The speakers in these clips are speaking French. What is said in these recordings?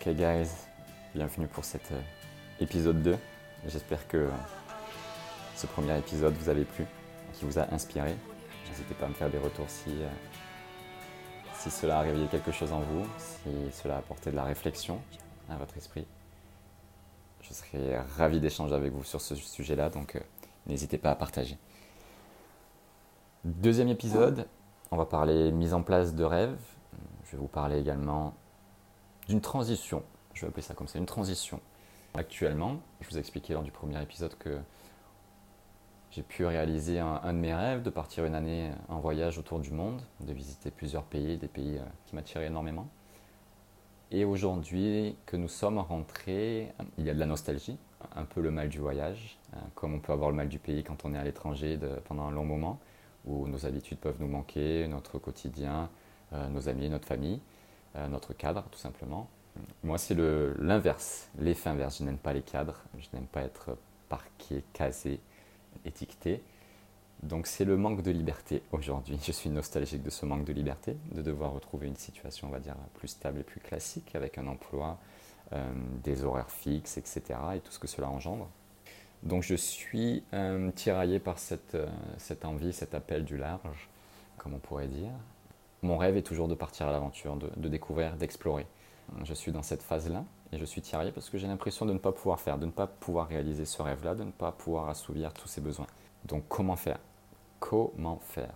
Ok guys, bienvenue pour cet euh, épisode 2. J'espère que ce premier épisode vous avait plu, qui vous a inspiré. N'hésitez pas à me faire des retours si, euh, si cela a réveillé quelque chose en vous, si cela a apporté de la réflexion à votre esprit. Je serais ravi d'échanger avec vous sur ce sujet-là, donc euh, n'hésitez pas à partager. Deuxième épisode, on va parler mise en place de rêves. Je vais vous parler également d'une transition. Je vais appeler ça comme ça, une transition. Actuellement, je vous ai expliqué lors du premier épisode que j'ai pu réaliser un, de mes rêves, de partir une année en voyage autour du monde, de visiter plusieurs pays, des pays euh, qui m'attiraient énormément. Et aujourd'hui que nous sommes rentrés, il y a de la nostalgie, un peu le mal du voyage, euh, comme on peut avoir le mal du pays quand on est à l'étranger pendant un long moment, où nos habitudes peuvent nous manquer, notre quotidien, euh, nos amis, notre famille. Euh, notre cadre, tout simplement. Moi, c'est l'inverse, l'effet inverse. Je n'aime pas les cadres, je n'aime pas être parqué, casé, étiqueté. Donc c'est le manque de liberté aujourd'hui. Je suis nostalgique de ce manque de liberté, de devoir retrouver une situation, on va dire, plus stable et plus classique, avec un emploi, euh, des horaires fixes, etc. et tout ce que cela engendre. Donc je suis euh, tiraillé par cette, cette envie, cet appel du large, comme on pourrait dire, mon rêve est toujours de partir à l'aventure, de, découvrir, d'explorer. Je suis dans cette phase-là et je suis tiraillé parce que j'ai l'impression de ne pas pouvoir faire, de ne pas pouvoir réaliser ce rêve-là, de ne pas pouvoir assouvir tous ses besoins. Donc comment faire? Comment faire?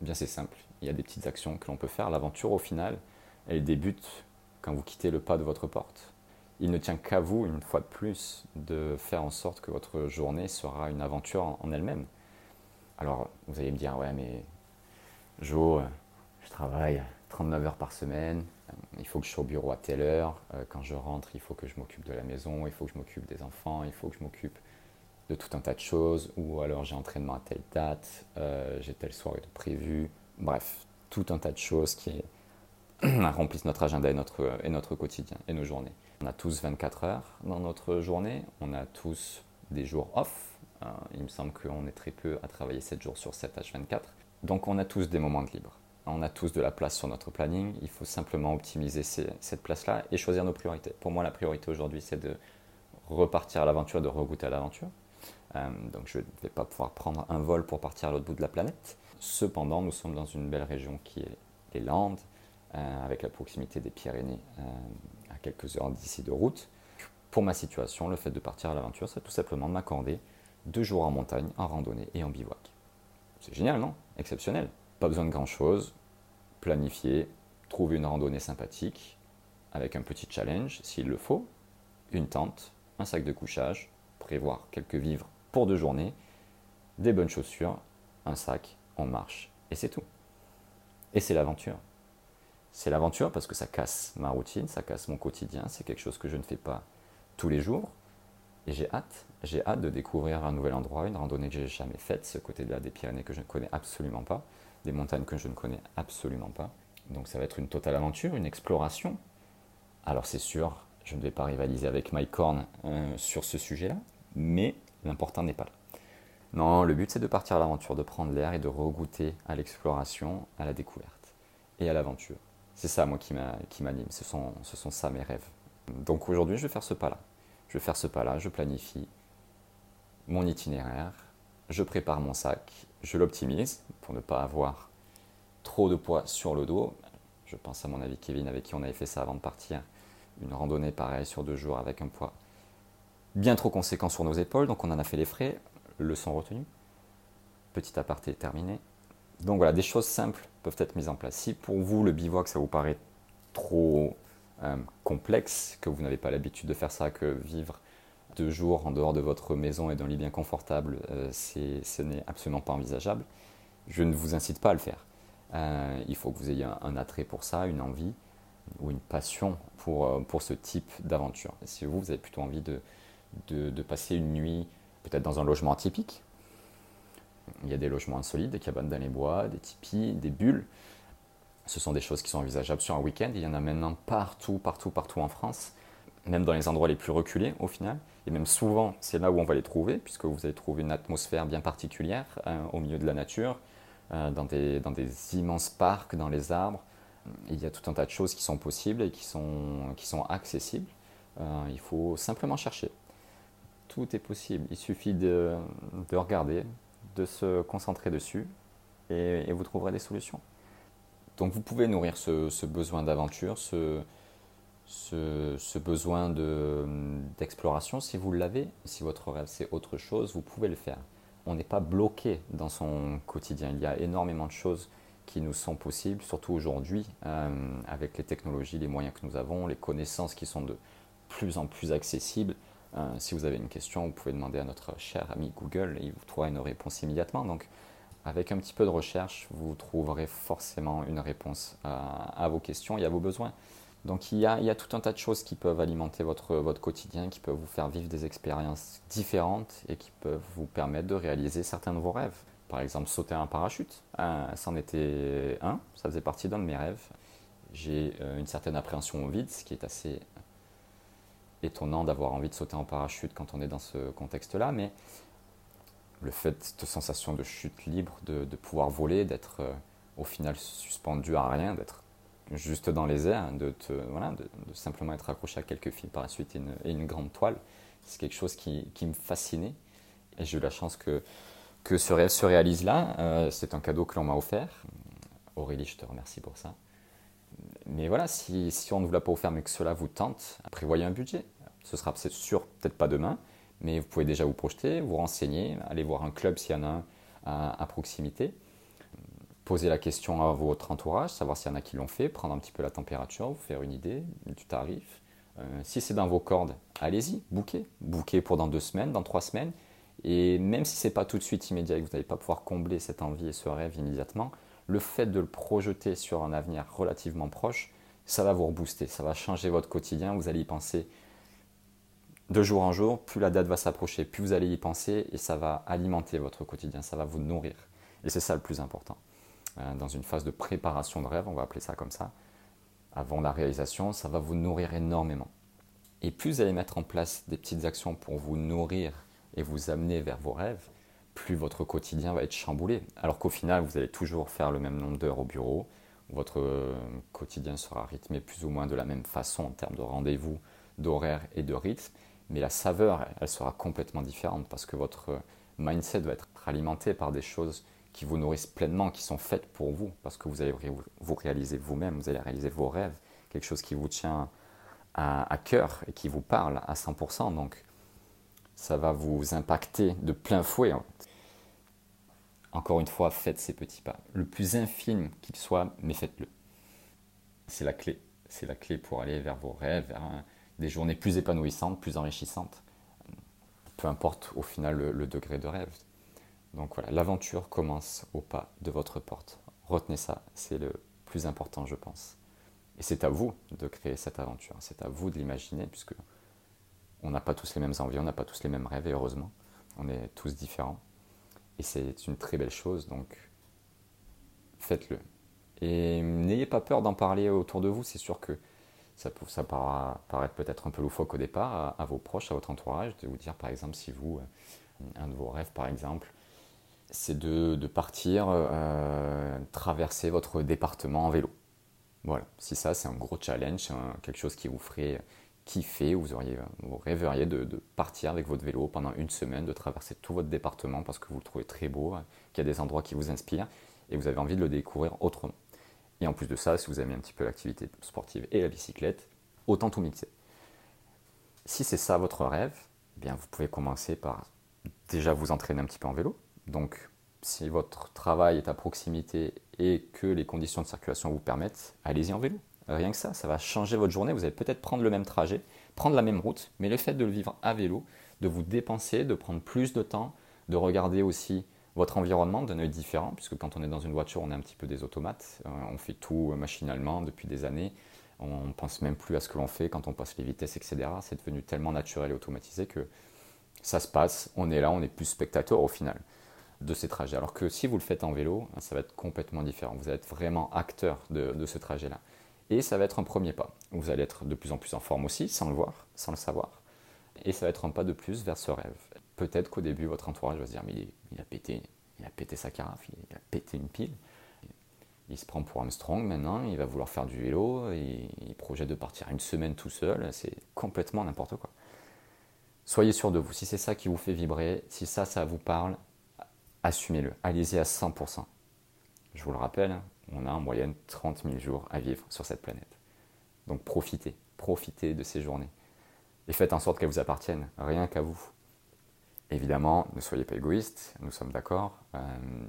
Eh Bien c'est simple, il y a des petites actions que l'on peut faire. L'aventure au final, elle débute quand vous quittez le pas de votre porte. Il ne tient qu'à vous, une fois de plus, de faire en sorte que votre journée sera une aventure en elle-même. Alors, vous allez me dire, ouais, mais Jo, je travaille 39 heures par semaine. Il faut que je sois au bureau à telle heure. Euh, quand je rentre, il faut que je m'occupe de la maison, il faut que je m'occupe des enfants, il faut que je m'occupe de tout un tas de choses. Ou alors j'ai entraînement à telle date, euh, j'ai telle soirée de prévu. Bref, tout un tas de choses qui remplissent notre agenda et notre, et notre quotidien et nos journées. On a tous 24 heures dans notre journée, on a tous des jours off. Euh, il me semble qu'on est très peu à travailler 7 jours sur 7 H24. Donc on a tous des moments de libre. On a tous de la place sur notre planning. Il faut simplement optimiser cette place-là et choisir nos priorités. Pour moi, la priorité aujourd'hui, c'est de repartir à l'aventure, de regoûter à l'aventure. Euh, donc, je ne vais pas pouvoir prendre un vol pour partir à l'autre bout de la planète. Cependant, nous sommes dans une belle région qui est les Landes, euh, avec la proximité des Pyrénées euh, à quelques heures d'ici de route. Pour ma situation, le fait de partir à l'aventure, c'est tout simplement de m'accorder deux jours en montagne, en randonnée et en bivouac. C'est génial, non? Exceptionnel. Pas besoin de grand-chose. Planifier, trouver une randonnée sympathique, avec un petit challenge s'il le faut, une tente, un sac de couchage, prévoir quelques vivres pour deux journées, des bonnes chaussures, un sac, on marche, et c'est tout. Et c'est l'aventure. C'est l'aventure parce que ça casse ma routine, ça casse mon quotidien, c'est quelque chose que je ne fais pas tous les jours. Et j'ai hâte, j'ai hâte de découvrir un nouvel endroit, une randonnée que j'ai jamais faite, ce côté-là des Pyrénées que je ne connais absolument pas des montagnes que je ne connais absolument pas. Donc ça va être une totale aventure, une exploration. Alors c'est sûr, je ne vais pas rivaliser avec Mike Horn euh, sur ce sujet-là, mais l'important n'est pas là. Non, le but c'est de partir à l'aventure, de prendre l'air et de regoûter à l'exploration, à la découverte et à l'aventure. C'est ça moi qui m'anime, ce sont, ce sont ça mes rêves. Donc aujourd'hui je vais faire ce pas-là. Je vais faire ce pas-là, je planifie mon itinéraire, je prépare mon sac, je l'optimise pour ne pas avoir trop de poids sur le dos. Je pense à mon ami Kevin avec qui on avait fait ça avant de partir. Une randonnée pareille sur deux jours avec un poids bien trop conséquent sur nos épaules, donc on en a fait les frais, leçon retenue. Petit aparté terminé. Donc voilà, des choses simples peuvent être mises en place. Si pour vous le bivouac ça vous paraît trop euh, complexe, que vous n'avez pas l'habitude de faire ça, que vivre deux jours en dehors de votre maison et d'un lit bien confortable, euh, ce n'est absolument pas envisageable. Je ne vous incite pas à le faire. Euh, il faut que vous ayez un, attrait pour ça, une envie ou une passion pour, euh, pour ce type d'aventure. Si vous, vous avez plutôt envie de, de, passer une nuit peut-être dans un logement atypique, il y a des logements insolites, des cabanes dans les bois, des tipis, des bulles. Ce sont des choses qui sont envisageables sur un week-end. Il y en a maintenant partout, partout, partout en France même dans les endroits les plus reculés au final. Et même souvent, c'est là où on va les trouver, puisque vous allez trouver une atmosphère bien particulière euh, au milieu de la nature, euh, dans, des, immenses parcs, dans les arbres, Il y a tout un tas de choses qui sont possibles et qui sont, accessibles. Euh, il faut simplement chercher. Tout est possible. Il suffit de regarder, de se concentrer dessus et, vous trouverez des solutions. Donc vous pouvez nourrir ce, besoin d'aventure, ce, besoin d'exploration si vous l'avez. Si votre rêve c'est autre chose, vous pouvez le faire. On n'est pas bloqué dans son quotidien. Il y a énormément de choses qui nous sont possibles, surtout aujourd'hui, euh, avec les technologies, les moyens que nous avons, les connaissances qui sont de plus en plus accessibles. Euh, si vous avez une question, vous pouvez demander à notre cher ami Google et il vous trouvera une réponse immédiatement. Avec un petit peu de recherche, vous trouverez forcément une réponse à, vos questions et à vos besoins. Donc il y, a, tout un tas de choses qui peuvent alimenter votre, quotidien, qui peuvent vous faire vivre des expériences différentes et qui peuvent vous permettre de réaliser certains de vos rêves. Par exemple, sauter un parachute, ah, c'en était un, ça faisait partie d'un de mes rêves. J'ai euh, une certaine appréhension au vide, ce qui est assez étonnant d'avoir envie de sauter en parachute quand on est dans ce contexte-là, mais le fait de sensation de chute libre, de, pouvoir voler, d'être euh, au final suspendu à rien, d'être juste dans les airs, de, voilà, de, simplement être accroché à quelques fils par la suite et une, grande toile, c'est quelque chose qui, me fascinait. Et j'ai eu la chance que, que ce rêve se réalise là. Euh, c'est un cadeau que l'on m'a offert. Aurélie, je te remercie pour ça. Mais voilà, si, si on ne vous l'a pas offert mais que cela vous tente, prévoyez un budget. Ce sera sûr peut-être pas demain, mais vous pouvez déjà vous projeter, vous renseigner, aller voir un club s'il y en a un à, proximité, poser la question à votre entourage, savoir s'il y en a qui l'ont fait, prendre un petit peu la température, vous faire une idée du tarif. Euh, si c'est dans vos cordes, allez-y, bouquez. Bouquez pour dans deux semaines, dans trois semaines. Et même si ce n'est pas tout de suite immédiat et que vous n'allez pas pouvoir combler cette envie et ce rêve immédiatement, le fait de le projeter sur un avenir relativement proche, ça va vous rebooster, ça va changer votre quotidien, vous allez y penser de jour en jour, plus la date va s'approcher, plus vous allez y penser et ça va alimenter votre quotidien, ça va vous nourrir. Et c'est ça le plus important. Euh, dans une phase de préparation de rêve, on va appeler ça comme ça, avant la réalisation, ça va vous nourrir énormément. Et plus vous allez mettre en place des petites actions pour vous nourrir et vous amener vers vos rêves, plus votre quotidien va être chamboulé. Alors qu'au final, vous allez toujours faire le même nombre d'heures au bureau, votre quotidien sera rythmé plus ou moins de la même façon en termes de rendez-vous, d'horaire et de rythme, mais la saveur, elle sera complètement différente parce que votre mindset va être alimenté par des choses qui vous nourrissent pleinement, qui sont faites pour vous, parce que vous allez vous réaliser vous-même, vous allez réaliser vos rêves, quelque chose qui vous tient à, cœur et qui vous parle à 100%. Donc, ça va vous impacter de plein fouet. Encore une fois, faites ces petits pas. Le plus infime qu'il soit, mais faites-le. C'est la clé. C'est la clé pour aller vers vos rêves, vers un, des journées plus épanouissantes, plus enrichissantes. Peu importe au final le, degré de rêve. Donc voilà, l'aventure commence au pas de votre porte. Retenez ça, c'est le plus important, je pense. Et c'est à vous de créer cette aventure, c'est à vous de l'imaginer, puisque on n'a pas tous les mêmes envies, on n'a pas tous les mêmes rêves, et heureusement, on est tous différents. Et c'est une très belle chose, donc faites-le. Et n'ayez pas peur d'en parler autour de vous, c'est sûr que ça peut paraître peut-être un peu loufoque au départ à, vos proches, à votre entourage, de vous dire par exemple si vous, euh, un de vos rêves par exemple, c'est de, partir euh, traverser votre département en vélo. Voilà, si ça c'est un gros challenge, quelque chose qui vous ferait kiffer, vous, auriez, vous rêveriez de, partir avec votre vélo pendant une semaine, de traverser tout votre département parce que vous le trouvez très beau, qu'il y a des endroits qui vous inspirent et vous avez envie de le découvrir autrement. Et en plus de ça, si vous aimez un petit peu l'activité sportive et la bicyclette, autant tout mixer. Si c'est ça votre rêve, eh bien vous pouvez commencer par déjà vous entraîner un petit peu en vélo. Donc si votre travail est à proximité et que les conditions de circulation vous permettent, allez-y en vélo. Rien que ça, ça va changer votre journée. Vous allez peut-être prendre le même trajet, prendre la même route, mais le fait de le vivre à vélo, de vous dépenser, de prendre plus de temps, de regarder aussi votre environnement d'un œil différent, puisque quand on est dans une voiture, on est un petit peu des automates, euh, on fait tout machinalement depuis des années, on ne pense même plus à ce que l'on fait quand on passe les vitesses, etc. C'est devenu tellement naturel et automatisé que ça se passe, on est là, on est plus spectateur au final de ces trajets. Alors que si vous le faites en vélo, ça va être complètement différent. Vous allez être vraiment acteur de, de ce trajet-là. Et ça va être un premier pas. Vous allez être de plus en plus en forme aussi, sans le voir, sans le savoir. Et ça va être un pas de plus vers ce rêve peut-être qu'au début, votre entourage va se dire, mais il, a pété, il a pété sa carafe, il, a pété une pile. il se prend pour Armstrong maintenant, il va vouloir faire du vélo, il projette de partir une semaine tout seul, c'est complètement n'importe quoi. Soyez sûr de vous, si c'est ça qui vous fait vibrer, si ça, ça vous parle, assumez-le, allez-y à 100%. Je vous le rappelle, on a en moyenne 30 000 jours à vivre sur cette planète. Donc profitez, profitez de ces journées. Et faites en sorte qu'elles vous appartiennent, rien qu'à vous. Évidemment, ne soyez pas égoïste, nous sommes d'accord. Euh,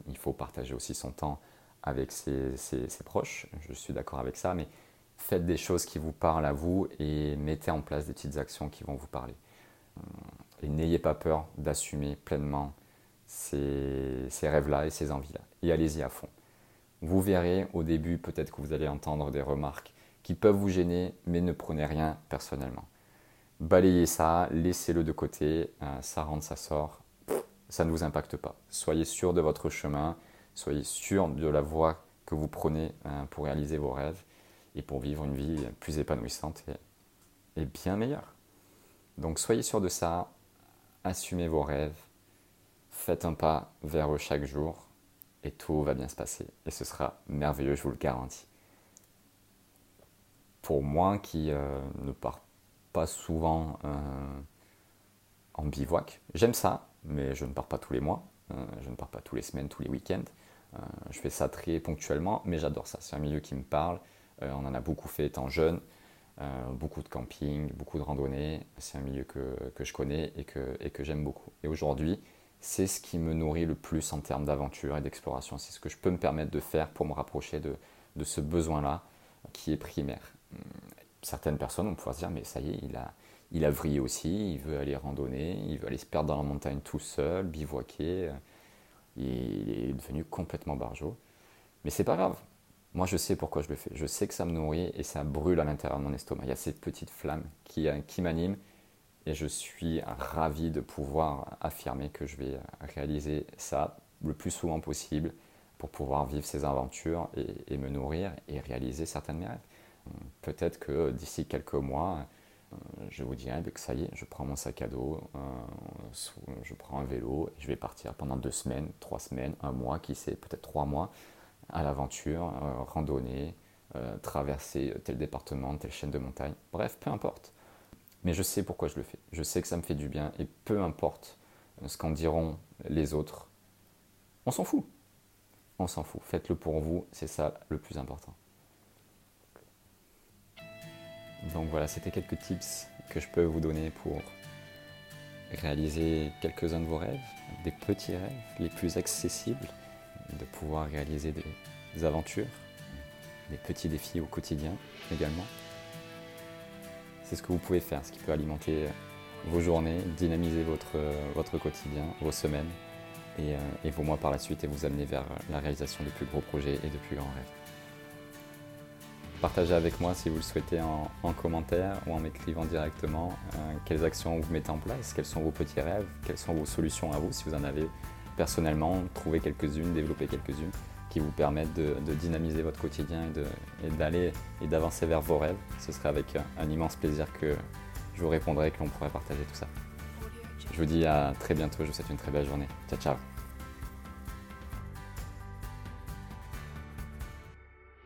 il faut partager aussi son temps avec ses, proches, je suis d'accord avec ça, mais faites des choses qui vous parlent à vous et mettez en place des petites actions qui vont vous parler. Et n'ayez pas peur d'assumer pleinement ces, ces rêves-là et ces envies-là. Et allez-y à fond. Vous verrez au début peut-être que vous allez entendre des remarques qui peuvent vous gêner, mais ne prenez rien personnellement. Balayez ça, laissez-le de côté, euh, ça rentre, ça sort, ça ne vous impacte pas. Soyez sûr de votre chemin, soyez sûr de la voie que vous prenez euh, pour réaliser vos rêves et pour vivre une vie plus épanouissante et, bien meilleure. Donc soyez sûr de ça, assumez vos rêves, faites un pas vers eux chaque jour et tout va bien se passer. Et ce sera merveilleux, je vous le garantis. Pour moi qui euh, ne pars pas souvent euh, en bivouac, j'aime ça, mais je ne pars pas tous les mois, euh, je ne pars pas tous les semaines, tous les week-ends. je fais ça très ponctuellement, mais j'adore ça. C'est un milieu qui me parle. on en a beaucoup fait étant jeune. beaucoup de camping, beaucoup de randonnées. C'est un milieu que, que, je connais et que, et que j'aime beaucoup. Et aujourd'hui, c'est ce qui me nourrit le plus en termes d'aventure et d'exploration. C'est ce que je peux me permettre de faire pour me rapprocher de, ce besoin-là qui est primaire. Certaines personnes vont pouvoir se dire, mais ça y est, il a, il a vrillé aussi, il veut aller randonner, il veut aller se perdre dans la montagne tout seul, bivouaquer. Il est devenu complètement barjot. Mais c'est pas grave. Moi, je sais pourquoi je le fais. Je sais que ça me nourrit et ça brûle à l'intérieur de mon estomac. Il y a cette petite flamme qui, qui m'anime et je suis ravi de pouvoir affirmer que je vais réaliser ça le plus souvent possible pour pouvoir vivre ces aventures et, me nourrir et réaliser certaines de rêves. Peut-être que d'ici quelques mois, euh, je vous dirai que ça y est, je prends mon sac à dos, euh, je prends un vélo, et je vais partir pendant deux semaines, trois semaines, un mois, qui sait, peut-être trois mois, à l'aventure, euh, randonner, traverser tel département, telle chaîne de montagne, bref, peu importe. Mais je sais pourquoi je le fais. Je sais que ça me fait du bien et peu importe ce qu'en diront les autres, on s'en fout. On s'en fout. Faites-le pour vous, c'est ça le plus important. Donc voilà, c'était quelques tips que je peux vous donner pour réaliser quelques-uns de vos rêves, des petits rêves les plus accessibles, de pouvoir réaliser des aventures, des petits défis au quotidien également c'est ce que vous pouvez faire, ce qui peut alimenter vos journées, dynamiser votre, quotidien, vos semaines euh, et, vos mois par la suite et vous amener vers la réalisation de plus gros projets et de plus grands rêves. Partagez avec moi si vous le souhaitez en, commentaire ou en m'écrivant directement quelles actions vous mettez en place, quels sont vos petits rêves, quelles sont vos solutions à vous si vous en avez personnellement, trouvez quelques-unes, développez quelques-unes qui vous permettent de, dynamiser votre quotidien et d'aller et d'avancer vers vos rêves. Ce serait avec un immense plaisir que je vous répondrai et que l'on pourrait partager tout ça. Je vous dis à très bientôt, je vous souhaite une très belle journée. Ciao ciao